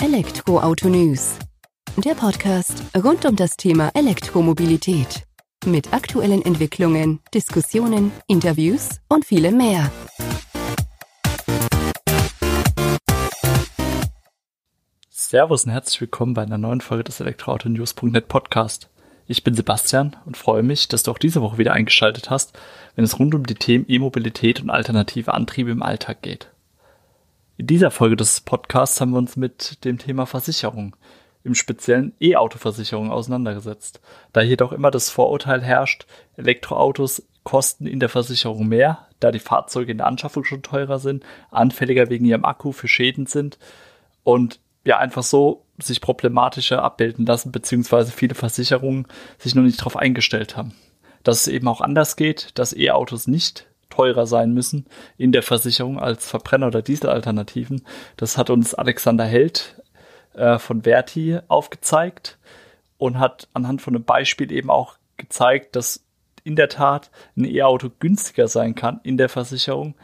Elektroauto News. Der Podcast rund um das Thema Elektromobilität. Mit aktuellen Entwicklungen, Diskussionen, Interviews und vielem mehr. Servus und herzlich willkommen bei einer neuen Folge des Elektroauto-News.net Podcast. Ich bin Sebastian und freue mich, dass du auch diese Woche wieder eingeschaltet hast, wenn es rund um die Themen E-Mobilität und alternative Antriebe im Alltag geht. In dieser Folge des Podcasts haben wir uns mit dem Thema Versicherung, im speziellen E-Auto-Versicherung auseinandergesetzt. Da jedoch immer das Vorurteil herrscht, Elektroautos kosten in der Versicherung mehr, da die Fahrzeuge in der Anschaffung schon teurer sind, anfälliger wegen ihrem Akku für Schäden sind und ja einfach so sich problematischer abbilden lassen, beziehungsweise viele Versicherungen sich noch nicht darauf eingestellt haben. Dass es eben auch anders geht, dass E-Autos nicht teurer sein müssen in der Versicherung als Verbrenner- oder Dieselalternativen. Das hat uns Alexander Held äh, von Verti aufgezeigt und hat anhand von einem Beispiel eben auch gezeigt, dass in der Tat ein E-Auto günstiger sein kann in der Versicherung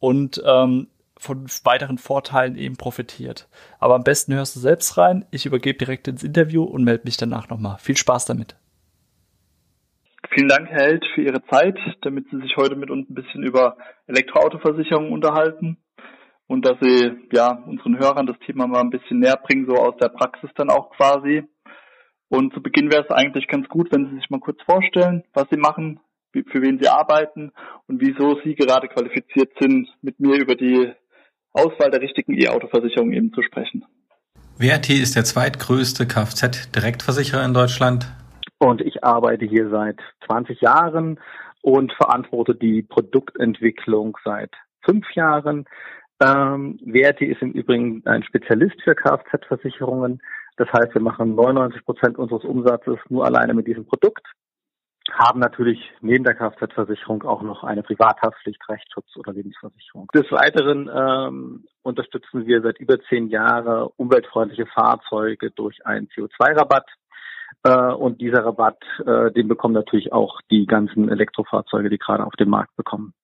und ähm, von weiteren Vorteilen eben profitiert. Aber am besten hörst du selbst rein. Ich übergebe direkt ins Interview und melde mich danach nochmal. Viel Spaß damit. Vielen Dank, Herr Held, für Ihre Zeit, damit Sie sich heute mit uns ein bisschen über Elektroautoversicherungen unterhalten und dass Sie ja unseren Hörern das Thema mal ein bisschen näher bringen, so aus der Praxis dann auch quasi. Und zu Beginn wäre es eigentlich ganz gut, wenn Sie sich mal kurz vorstellen, was Sie machen, für wen Sie arbeiten und wieso Sie gerade qualifiziert sind, mit mir über die Auswahl der richtigen E-Auto-Versicherung eben zu sprechen. WRT ist der zweitgrößte Kfz-Direktversicherer in Deutschland und ich arbeite hier seit 20 Jahren und verantworte die Produktentwicklung seit fünf Jahren. Ähm, WRT ist im Übrigen ein Spezialist für Kfz-Versicherungen. Das heißt, wir machen 99 Prozent unseres Umsatzes nur alleine mit diesem Produkt, haben natürlich neben der Kfz-Versicherung auch noch eine Privathaftpflicht, Rechtsschutz oder Lebensversicherung. Des Weiteren ähm, unterstützen wir seit über zehn Jahren umweltfreundliche Fahrzeuge durch einen CO2-Rabatt. Äh, und dieser Rabatt, äh, den bekommen natürlich auch die ganzen Elektrofahrzeuge, die gerade auf dem Markt bekommen.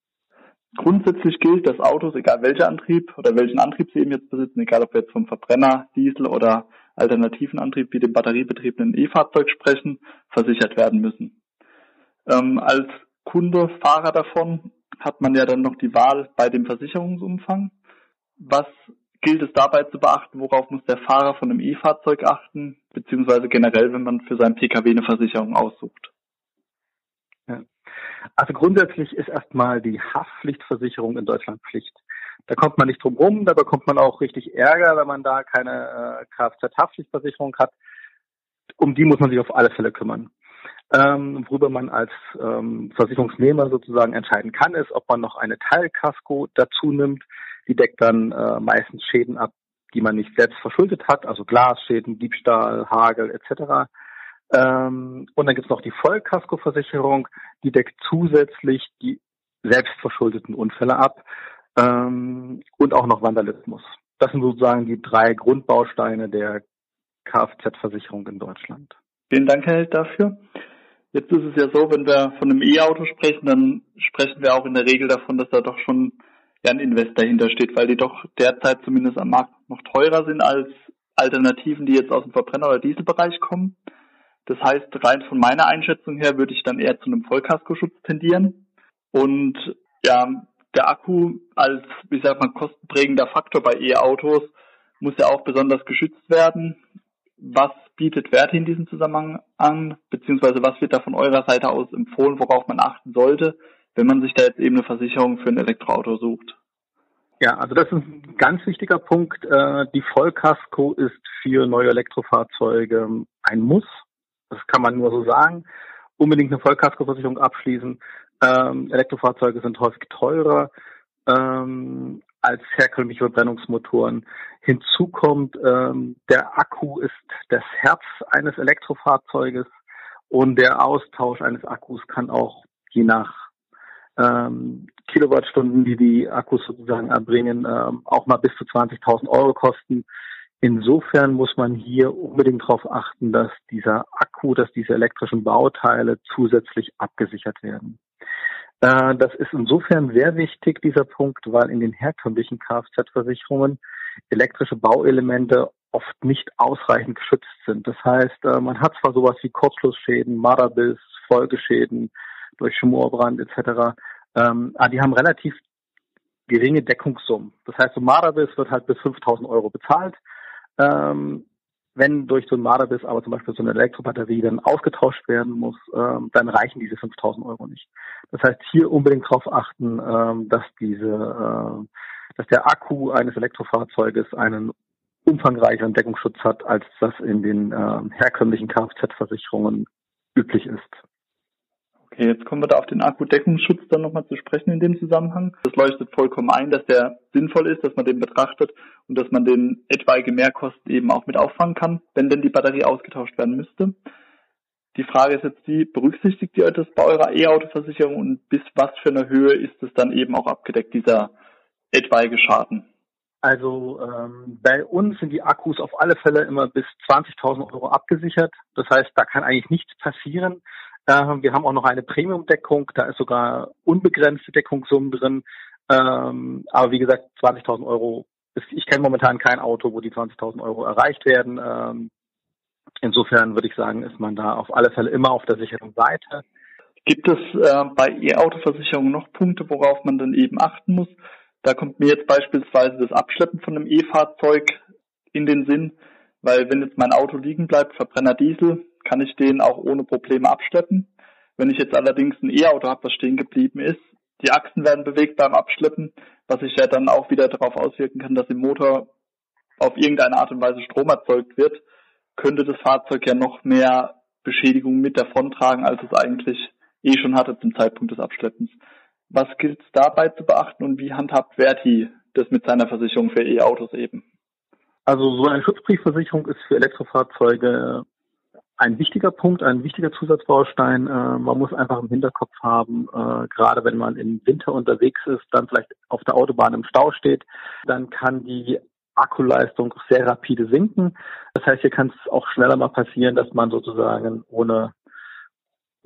Grundsätzlich gilt, dass Autos, egal welcher Antrieb oder welchen Antrieb sie eben jetzt besitzen, egal ob wir jetzt vom Verbrenner, Diesel oder alternativen Antrieb wie dem batteriebetriebenen E-Fahrzeug sprechen, versichert werden müssen. Ähm, als Kunde, Fahrer davon hat man ja dann noch die Wahl bei dem Versicherungsumfang. Was gilt es dabei zu beachten, worauf muss der Fahrer von einem E-Fahrzeug achten, beziehungsweise generell, wenn man für seinen Pkw eine Versicherung aussucht? Ja. Also grundsätzlich ist erstmal die Haftpflichtversicherung in Deutschland Pflicht. Da kommt man nicht drum rum, da bekommt man auch richtig Ärger, wenn man da keine äh, Kfz-Haftpflichtversicherung hat. Um die muss man sich auf alle Fälle kümmern. Ähm, worüber man als ähm, Versicherungsnehmer sozusagen entscheiden kann, ist, ob man noch eine Teilkasko dazu nimmt. Die deckt dann äh, meistens Schäden ab, die man nicht selbst verschuldet hat, also Glasschäden, Diebstahl, Hagel etc. Ähm, und dann gibt es noch die Vollkaskoversicherung, die deckt zusätzlich die selbstverschuldeten Unfälle ab ähm, und auch noch Vandalismus. Das sind sozusagen die drei Grundbausteine der Kfz-Versicherung in Deutschland. Vielen Dank, Herr Held, dafür. Jetzt ist es ja so, wenn wir von einem E-Auto sprechen, dann sprechen wir auch in der Regel davon, dass da doch schon ja, ein Invest dahinter steht, weil die doch derzeit zumindest am Markt noch teurer sind als Alternativen, die jetzt aus dem Verbrenner- oder Dieselbereich kommen. Das heißt, rein von meiner Einschätzung her würde ich dann eher zu einem Vollkaskoschutz tendieren. Und ja, der Akku als, wie sagt man, kostenprägender Faktor bei E-Autos muss ja auch besonders geschützt werden. Was bietet Werte in diesem Zusammenhang an, beziehungsweise was wird da von eurer Seite aus empfohlen, worauf man achten sollte, wenn man sich da jetzt eben eine Versicherung für ein Elektroauto sucht? Ja, also das ist ein ganz wichtiger Punkt. Äh, die Vollkasko ist für neue Elektrofahrzeuge ein Muss. Das kann man nur so sagen. Unbedingt eine Vollkaskoversicherung abschließen. Ähm, Elektrofahrzeuge sind häufig teurer ähm, als herkömmliche Verbrennungsmotoren. Hinzu kommt, ähm, der Akku ist das Herz eines Elektrofahrzeuges und der Austausch eines Akkus kann auch je nach ähm, Kilowattstunden, die die Akkus sozusagen erbringen, ähm, auch mal bis zu 20.000 Euro kosten. Insofern muss man hier unbedingt darauf achten, dass dieser Akku, dass diese elektrischen Bauteile zusätzlich abgesichert werden. Äh, das ist insofern sehr wichtig, dieser Punkt, weil in den herkömmlichen Kfz-Versicherungen elektrische Bauelemente oft nicht ausreichend geschützt sind. Das heißt, äh, man hat zwar sowas wie Kurzschlussschäden, Marderbiss, Folgeschäden durch Schmorbrand etc., ähm, aber die haben relativ geringe Deckungssummen. Das heißt, so Marderbiss wird halt bis 5000 Euro bezahlt. Ähm, wenn durch so ein Marderbiss aber zum Beispiel so eine Elektrobatterie dann ausgetauscht werden muss, ähm, dann reichen diese 5000 Euro nicht. Das heißt, hier unbedingt darauf achten, ähm, dass diese, äh, dass der Akku eines Elektrofahrzeuges einen umfangreicheren Deckungsschutz hat, als das in den äh, herkömmlichen Kfz-Versicherungen üblich ist. Okay, jetzt kommen wir da auf den Akkudeckungsschutz dann nochmal zu sprechen in dem Zusammenhang. Das leuchtet vollkommen ein, dass der sinnvoll ist, dass man den betrachtet und dass man den etwaige Mehrkosten eben auch mit auffangen kann, wenn denn die Batterie ausgetauscht werden müsste. Die Frage ist jetzt die, berücksichtigt ihr das bei eurer E-Auto-Versicherung und bis was für eine Höhe ist es dann eben auch abgedeckt, dieser etwaige Schaden? Also ähm, bei uns sind die Akkus auf alle Fälle immer bis 20.000 Euro abgesichert. Das heißt, da kann eigentlich nichts passieren. Wir haben auch noch eine Premium-Deckung, da ist sogar unbegrenzte Deckungssummen drin. Ähm, aber wie gesagt, 20.000 Euro, ist, ich kenne momentan kein Auto, wo die 20.000 Euro erreicht werden. Ähm, insofern würde ich sagen, ist man da auf alle Fälle immer auf der sicheren Seite. Gibt es äh, bei E-Auto-Versicherungen noch Punkte, worauf man dann eben achten muss? Da kommt mir jetzt beispielsweise das Abschleppen von einem E-Fahrzeug in den Sinn, weil wenn jetzt mein Auto liegen bleibt, Verbrenner Diesel, kann ich den auch ohne Probleme abschleppen. Wenn ich jetzt allerdings ein E-Auto habe, das stehen geblieben ist, die Achsen werden bewegt beim Abschleppen, was sich ja dann auch wieder darauf auswirken kann, dass im Motor auf irgendeine Art und Weise Strom erzeugt wird, könnte das Fahrzeug ja noch mehr Beschädigungen mit davontragen, als es eigentlich eh schon hatte zum Zeitpunkt des Abschleppens. Was gilt es dabei zu beachten und wie handhabt Verti das mit seiner Versicherung für E-Autos eben? Also so eine Schutzbriefversicherung ist für Elektrofahrzeuge ein wichtiger Punkt, ein wichtiger Zusatzbaustein. Äh, man muss einfach im Hinterkopf haben, äh, gerade wenn man im Winter unterwegs ist, dann vielleicht auf der Autobahn im Stau steht, dann kann die Akkuleistung sehr rapide sinken. Das heißt, hier kann es auch schneller mal passieren, dass man sozusagen ohne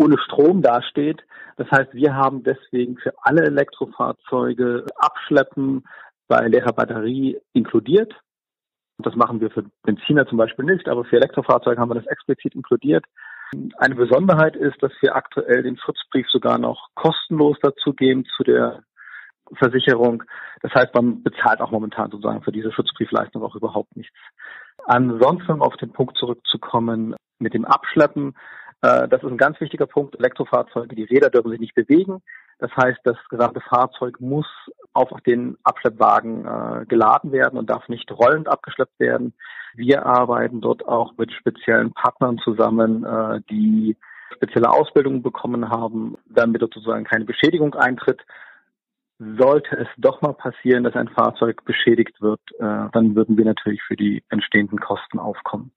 ohne Strom dasteht. Das heißt, wir haben deswegen für alle Elektrofahrzeuge Abschleppen bei leerer Batterie inkludiert. Das machen wir für Benziner zum Beispiel nicht, aber für Elektrofahrzeuge haben wir das explizit inkludiert. Eine Besonderheit ist, dass wir aktuell den Schutzbrief sogar noch kostenlos dazu geben zu der Versicherung. Das heißt, man bezahlt auch momentan sozusagen für diese Schutzbriefleistung auch überhaupt nichts. Ansonsten, um auf den Punkt zurückzukommen, mit dem Abschleppen, äh, das ist ein ganz wichtiger Punkt. Elektrofahrzeuge, die Räder dürfen sich nicht bewegen. Das heißt, das gesamte Fahrzeug muss auf den Abschleppwagen äh, geladen werden und darf nicht rollend abgeschleppt werden. Wir arbeiten dort auch mit speziellen Partnern zusammen, äh, die spezielle Ausbildungen bekommen haben, damit sozusagen keine Beschädigung eintritt. Sollte es doch mal passieren, dass ein Fahrzeug beschädigt wird, äh, dann würden wir natürlich für die entstehenden Kosten aufkommen.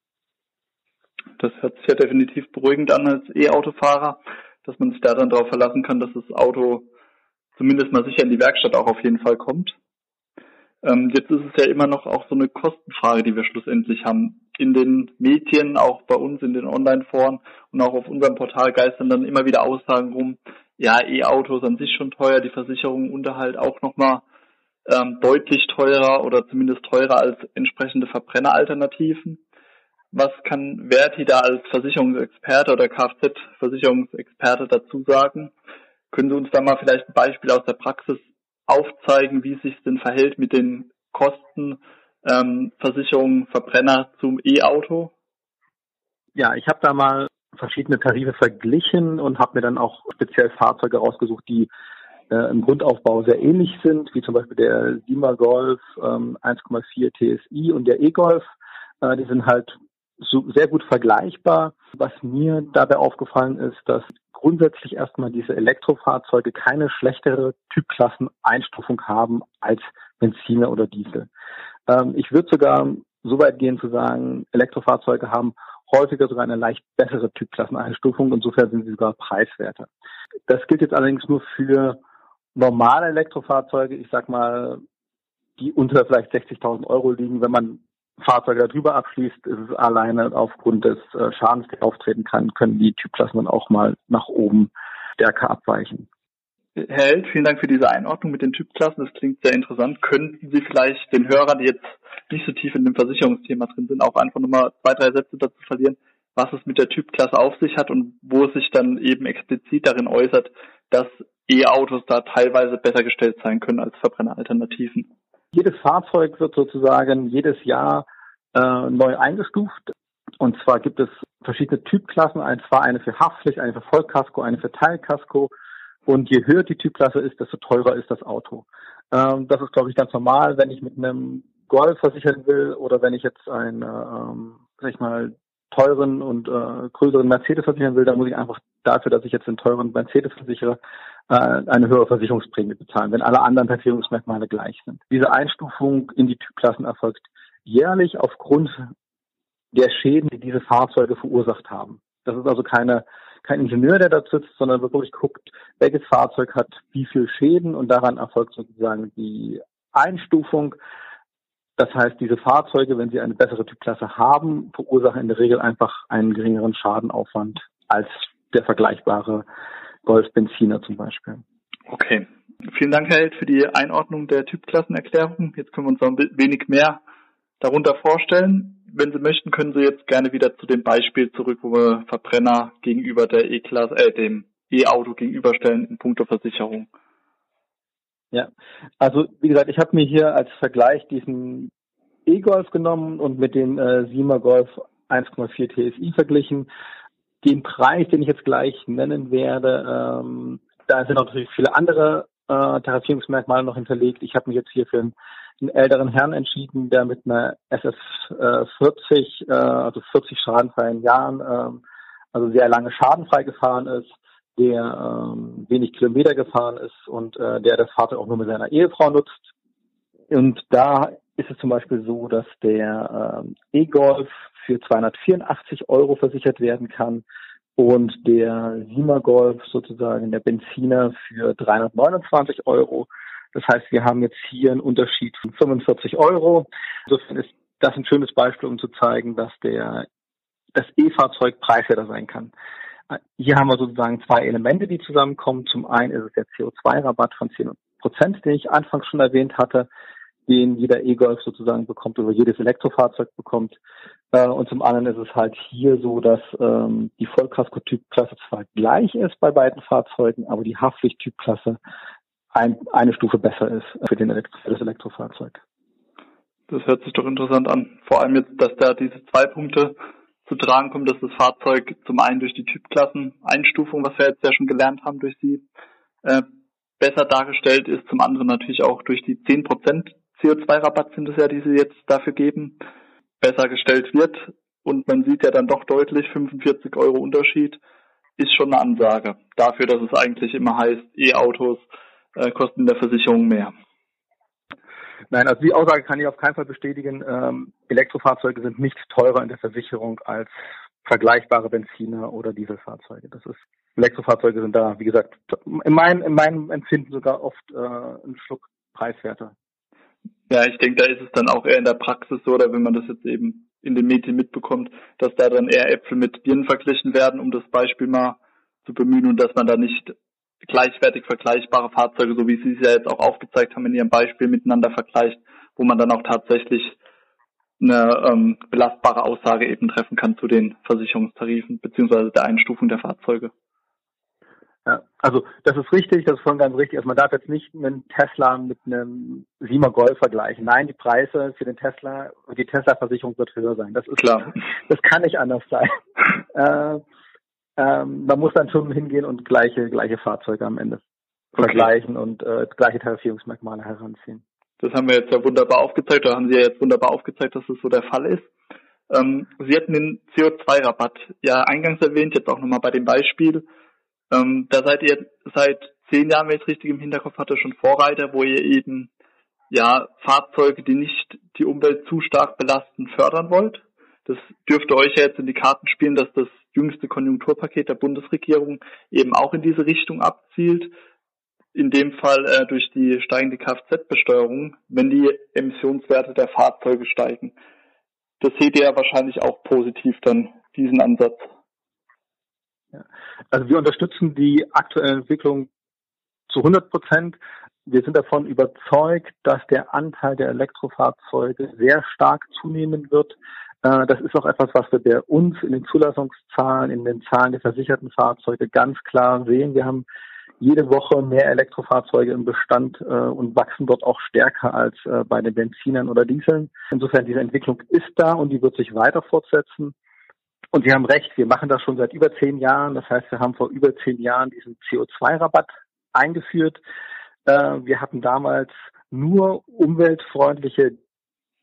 Das hört sich ja definitiv beruhigend an als E-Autofahrer, dass man sich da dann darauf verlassen kann, dass das Auto zumindest mal sicher in die Werkstatt auch auf jeden Fall kommt. Ähm, jetzt ist es ja immer noch auch so eine Kostenfrage, die wir schlussendlich haben. In den Medien, auch bei uns in den Online-Foren und auch auf unserem Portal geistern dann immer wieder Aussagen rum, ja, E-Autos an sich schon teuer, die Versicherung, Unterhalt auch nochmal ähm, deutlich teurer oder zumindest teurer als entsprechende Verbrenneralternativen. Was kann Verti da als Versicherungsexperte oder Kfz-Versicherungsexperte dazu sagen? Können Sie uns da mal vielleicht ein Beispiel aus der Praxis aufzeigen, wie sich denn verhält mit den Kosten ähm, Versicherung Verbrenner zum E-Auto? Ja, ich habe da mal verschiedene Tarife verglichen und habe mir dann auch speziell Fahrzeuge rausgesucht, die äh, im Grundaufbau sehr ähnlich sind, wie zum Beispiel der Lima Golf ähm, 1,4 TSI und der E-Golf. Äh, die sind halt so sehr gut vergleichbar. Was mir dabei aufgefallen ist, dass grundsätzlich erstmal diese Elektrofahrzeuge keine schlechtere Typklasseneinstufung haben als Benziner oder Diesel. Ähm, ich würde sogar so weit gehen zu sagen, Elektrofahrzeuge haben häufiger sogar eine leicht bessere Typklasseneinstufung. Insofern sind sie sogar preiswerter. Das gilt jetzt allerdings nur für normale Elektrofahrzeuge. Ich sag mal, die unter vielleicht 60.000 Euro liegen. Wenn man Fahrzeuge darüber abschließt, ist es alleine aufgrund des äh, Schadens, der auftreten kann, können die Typklassen dann auch mal nach oben stärker abweichen. Held, vielen Dank für diese Einordnung mit den Typklassen. Das klingt sehr interessant. Könnten Sie vielleicht den Hörern, die jetzt nicht so tief in dem Versicherungsthema drin sind, auch einfach nochmal zwei, drei Sätze dazu verlieren, was es mit der Typklasse auf sich hat und wo es sich dann eben explizit darin äußert, dass E-Autos da teilweise besser gestellt sein können als Verbrenneralternativen. Jedes Fahrzeug wird sozusagen jedes Jahr äh, neu eingestuft. Und zwar gibt es verschiedene Typklassen, und zwar eine für Haftpflicht, eine für Vollkasko, eine für Teilkasko. Und je höher die Typklasse ist, desto teurer ist das Auto. Ähm, das ist, glaube ich, ganz normal, wenn ich mit einem Golf versichern will oder wenn ich jetzt einen, ähm, sag ich mal, teuren und äh, größeren Mercedes versichern will, dann muss ich einfach dafür, dass ich jetzt den teuren Mercedes versichere, äh, eine höhere Versicherungsprämie bezahlen, wenn alle anderen Versicherungsmerkmale gleich sind. Diese Einstufung in die Typklassen erfolgt jährlich aufgrund der Schäden, die diese Fahrzeuge verursacht haben. Das ist also keine, kein Ingenieur, der da sitzt, sondern wirklich guckt, welches Fahrzeug hat wie viel Schäden und daran erfolgt sozusagen die Einstufung. Das heißt, diese Fahrzeuge, wenn sie eine bessere Typklasse haben, verursachen in der Regel einfach einen geringeren Schadenaufwand als der vergleichbare Golf-Benziner zum Beispiel. Okay. Vielen Dank, Herr Held, für die Einordnung der Typklassenerklärung. Jetzt können wir uns noch ein wenig mehr darunter vorstellen. Wenn Sie möchten, können Sie jetzt gerne wieder zu dem Beispiel zurück, wo wir Verbrenner gegenüber der E-Klasse, äh, dem E-Auto gegenüberstellen in puncto Versicherung. Ja, also wie gesagt, ich habe mir hier als Vergleich diesen E-Golf genommen und mit dem äh, Sima Golf 1,4 TSI verglichen. Den Preis, den ich jetzt gleich nennen werde, ähm, da sind natürlich viele andere äh, Tarifierungsmerkmale noch hinterlegt. Ich habe mich jetzt hier für einen, einen älteren Herrn entschieden, der mit einer SF äh, 40, äh, also 40 schadenfreien Jahren, äh, also sehr lange schadenfrei gefahren ist, der ähm, wenig Kilometer gefahren ist und äh, der das Fahrzeug auch nur mit seiner Ehefrau nutzt. Und da ist es zum Beispiel so, dass der ähm, E-Golf für 284 Euro versichert werden kann und der Sima Golf sozusagen der Benziner für 329 Euro. Das heißt, wir haben jetzt hier einen Unterschied von 45 Euro. Insofern ist das ein schönes Beispiel, um zu zeigen, dass der das E-Fahrzeug preiswerter sein kann. Hier haben wir sozusagen zwei Elemente, die zusammenkommen. Zum einen ist es der CO2-Rabatt von 10 Prozent, den ich anfangs schon erwähnt hatte den jeder E-Golf sozusagen bekommt oder jedes Elektrofahrzeug bekommt. Äh, und zum anderen ist es halt hier so, dass ähm, die Vollkasko-Typklasse zwar gleich ist bei beiden Fahrzeugen, aber die Haftpflicht-Typklasse ein, eine Stufe besser ist für, den Elektro für das Elektrofahrzeug. Das hört sich doch interessant an. Vor allem jetzt, dass da diese zwei Punkte zu tragen kommen, dass das Fahrzeug zum einen durch die Typklassen-Einstufung, was wir jetzt ja schon gelernt haben, durch sie äh, besser dargestellt ist, zum anderen natürlich auch durch die 10% CO2-Rabatt sind es ja, die sie jetzt dafür geben, besser gestellt wird. Und man sieht ja dann doch deutlich, 45 Euro Unterschied ist schon eine Ansage. Dafür, dass es eigentlich immer heißt, E-Autos äh, kosten der Versicherung mehr. Nein, also die Aussage kann ich auf keinen Fall bestätigen. Ähm, Elektrofahrzeuge sind nicht teurer in der Versicherung als vergleichbare Benziner oder Dieselfahrzeuge. Das ist Elektrofahrzeuge sind da, wie gesagt, in, mein, in meinem Empfinden sogar oft äh, ein Schluck preiswerter. Ja, ich denke, da ist es dann auch eher in der Praxis so, oder wenn man das jetzt eben in den Medien mitbekommt, dass da dann eher Äpfel mit Birnen verglichen werden, um das Beispiel mal zu bemühen und dass man da nicht gleichwertig vergleichbare Fahrzeuge, so wie Sie es ja jetzt auch aufgezeigt haben in Ihrem Beispiel, miteinander vergleicht, wo man dann auch tatsächlich eine ähm, belastbare Aussage eben treffen kann zu den Versicherungstarifen beziehungsweise der Einstufung der Fahrzeuge. Ja, also das ist richtig, das ist schon ganz richtig. Also man darf jetzt nicht einen Tesla mit einem Sima Golf vergleichen. Nein, die Preise für den Tesla, die Tesla-Versicherung wird höher sein. Das ist klar. Das kann nicht anders sein. äh, ähm, man muss dann schon hingehen und gleiche gleiche Fahrzeuge am Ende okay. vergleichen und äh, gleiche Tarifierungsmerkmale heranziehen. Das haben wir jetzt ja wunderbar aufgezeigt, oder haben Sie ja jetzt wunderbar aufgezeigt, dass das so der Fall ist. Ähm, Sie hatten den CO2-Rabatt ja eingangs erwähnt, jetzt auch nochmal bei dem Beispiel. Ähm, da seid ihr seit zehn Jahren, wenn ich es richtig im Hinterkopf hatte, schon Vorreiter, wo ihr eben ja Fahrzeuge, die nicht die Umwelt zu stark belasten, fördern wollt. Das dürfte euch ja jetzt in die Karten spielen, dass das jüngste Konjunkturpaket der Bundesregierung eben auch in diese Richtung abzielt. In dem Fall äh, durch die steigende Kfz-Besteuerung, wenn die Emissionswerte der Fahrzeuge steigen. Das seht ihr ja wahrscheinlich auch positiv dann, diesen Ansatz. Ja. Also wir unterstützen die aktuelle Entwicklung zu 100 Prozent. Wir sind davon überzeugt, dass der Anteil der Elektrofahrzeuge sehr stark zunehmen wird. Äh, das ist auch etwas, was wir bei uns in den Zulassungszahlen, in den Zahlen der versicherten Fahrzeuge ganz klar sehen. Wir haben jede Woche mehr Elektrofahrzeuge im Bestand äh, und wachsen dort auch stärker als äh, bei den Benzinern oder Dieseln. Insofern diese Entwicklung ist da und die wird sich weiter fortsetzen. Und Sie haben recht, wir machen das schon seit über zehn Jahren. Das heißt, wir haben vor über zehn Jahren diesen CO2-Rabatt eingeführt. Äh, wir hatten damals nur umweltfreundliche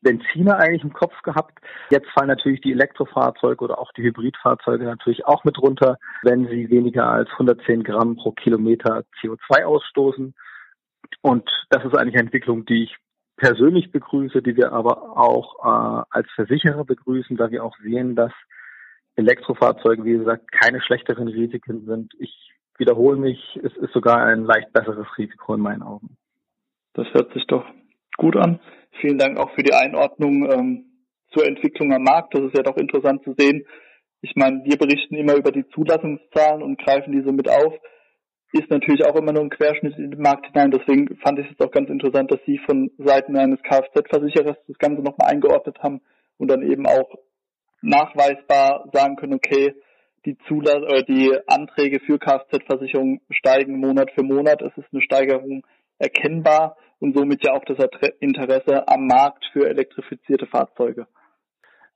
Benziner eigentlich im Kopf gehabt. Jetzt fallen natürlich die Elektrofahrzeuge oder auch die Hybridfahrzeuge natürlich auch mit runter, wenn sie weniger als 110 Gramm pro Kilometer CO2 ausstoßen. Und das ist eigentlich eine Entwicklung, die ich persönlich begrüße, die wir aber auch äh, als Versicherer begrüßen, da wir auch sehen, dass Elektrofahrzeuge, wie gesagt, keine schlechteren Risiken sind. Ich wiederhole mich, es ist sogar ein leicht besseres Risiko in meinen Augen. Das hört sich doch gut an. Vielen Dank auch für die Einordnung ähm, zur Entwicklung am Markt. Das ist ja doch interessant zu sehen. Ich meine, wir berichten immer über die Zulassungszahlen und greifen diese mit auf. Ist natürlich auch immer nur ein Querschnitt in den Markt hinein. Deswegen fand ich es auch ganz interessant, dass Sie von Seiten eines Kfz-Versicherers das Ganze nochmal eingeordnet haben und dann eben auch nachweisbar sagen können, okay, die Zulass äh, die Anträge für Kfz-Versicherung steigen Monat für Monat. Es ist eine Steigerung erkennbar und somit ja auch das Interesse am Markt für elektrifizierte Fahrzeuge.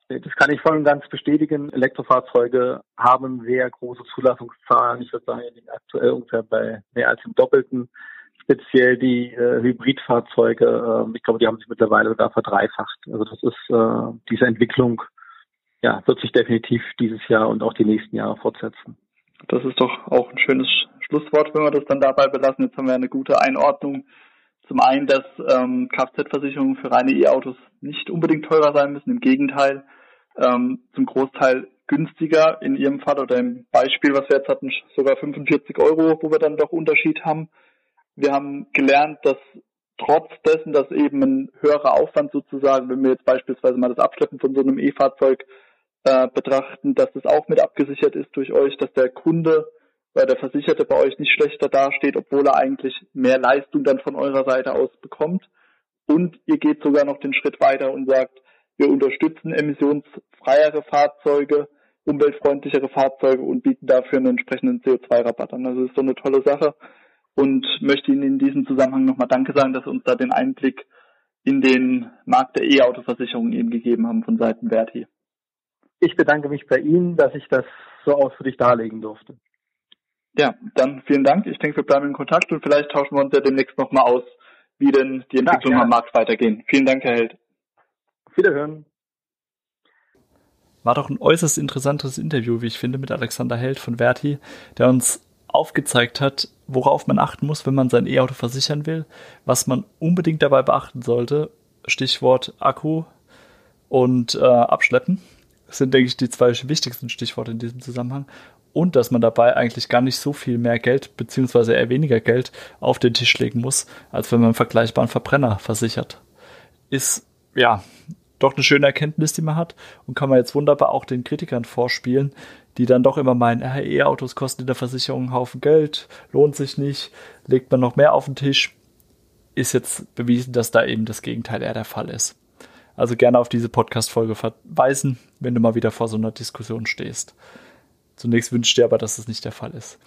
Das kann ich voll und ganz bestätigen. Elektrofahrzeuge haben sehr große Zulassungszahlen. Ich würde sagen, aktuell ungefähr bei mehr als dem Doppelten. Speziell die äh, Hybridfahrzeuge, äh, ich glaube, die haben sich mittlerweile sogar verdreifacht. Also das ist äh, diese Entwicklung, ja, wird sich definitiv dieses Jahr und auch die nächsten Jahre fortsetzen. Das ist doch auch ein schönes Schlusswort, wenn wir das dann dabei belassen. Jetzt haben wir eine gute Einordnung zum einen, dass ähm, Kfz-Versicherungen für reine E-Autos nicht unbedingt teurer sein müssen, im Gegenteil, ähm, zum Großteil günstiger in Ihrem Fall oder im Beispiel, was wir jetzt hatten, sogar 45 Euro, wo wir dann doch Unterschied haben. Wir haben gelernt, dass trotz dessen, dass eben ein höherer Aufwand sozusagen, wenn wir jetzt beispielsweise mal das Abschleppen von so einem E-Fahrzeug äh, betrachten, dass das auch mit abgesichert ist durch euch, dass der Kunde weil der Versicherte bei euch nicht schlechter dasteht, obwohl er eigentlich mehr Leistung dann von eurer Seite aus bekommt. Und ihr geht sogar noch den Schritt weiter und sagt, wir unterstützen emissionsfreiere Fahrzeuge, umweltfreundlichere Fahrzeuge und bieten dafür einen entsprechenden CO2-Rabatt an. Also das ist so eine tolle Sache und möchte Ihnen in diesem Zusammenhang nochmal Danke sagen, dass Sie uns da den Einblick in den Markt der E-Autoversicherung eben gegeben haben von Seiten Verti. Ich bedanke mich bei Ihnen, dass ich das so ausführlich darlegen durfte. Ja, dann vielen Dank. Ich denke, wir bleiben in Kontakt und vielleicht tauschen wir uns ja demnächst nochmal aus, wie denn die Entwicklungen ja, am Markt weitergehen. Vielen Dank, Herr Held. Wiederhören. War doch ein äußerst interessantes Interview, wie ich finde, mit Alexander Held von Verti, der uns aufgezeigt hat, worauf man achten muss, wenn man sein E-Auto versichern will, was man unbedingt dabei beachten sollte. Stichwort Akku und äh, Abschleppen. Das sind, denke ich, die zwei wichtigsten Stichworte in diesem Zusammenhang und dass man dabei eigentlich gar nicht so viel mehr Geld beziehungsweise eher weniger Geld auf den Tisch legen muss, als wenn man einen vergleichbaren Verbrenner versichert. Ist ja doch eine schöne Erkenntnis, die man hat und kann man jetzt wunderbar auch den Kritikern vorspielen, die dann doch immer meinen, äh, E-Autos kosten in der Versicherung einen Haufen Geld, lohnt sich nicht, legt man noch mehr auf den Tisch. Ist jetzt bewiesen, dass da eben das Gegenteil eher der Fall ist. Also gerne auf diese Podcast-Folge verweisen, wenn du mal wieder vor so einer Diskussion stehst. Zunächst wünsche ich dir aber, dass das nicht der Fall ist.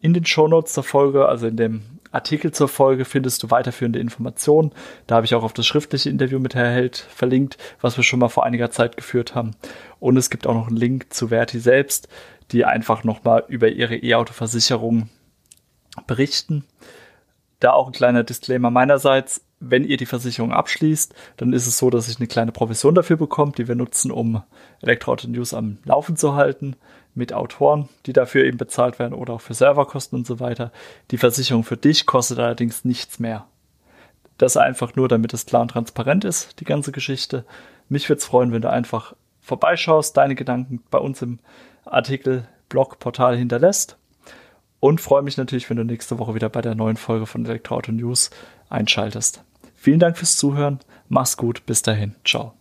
In den Shownotes zur Folge, also in dem Artikel zur Folge, findest du weiterführende Informationen. Da habe ich auch auf das schriftliche Interview mit Herr Held verlinkt, was wir schon mal vor einiger Zeit geführt haben. Und es gibt auch noch einen Link zu Verti selbst, die einfach nochmal über ihre E-Auto-Versicherung berichten. Da auch ein kleiner Disclaimer meinerseits wenn ihr die Versicherung abschließt, dann ist es so, dass ich eine kleine Provision dafür bekommt, die wir nutzen, um Elektroauto News am Laufen zu halten, mit Autoren, die dafür eben bezahlt werden oder auch für Serverkosten und so weiter. Die Versicherung für dich kostet allerdings nichts mehr. Das einfach nur, damit es klar und transparent ist, die ganze Geschichte. Mich würde es freuen, wenn du einfach vorbeischaust, deine Gedanken bei uns im Artikel, Blog, Portal hinterlässt. Und freue mich natürlich, wenn du nächste Woche wieder bei der neuen Folge von Elektroauto News einschaltest. Vielen Dank fürs Zuhören. Mach's gut. Bis dahin. Ciao.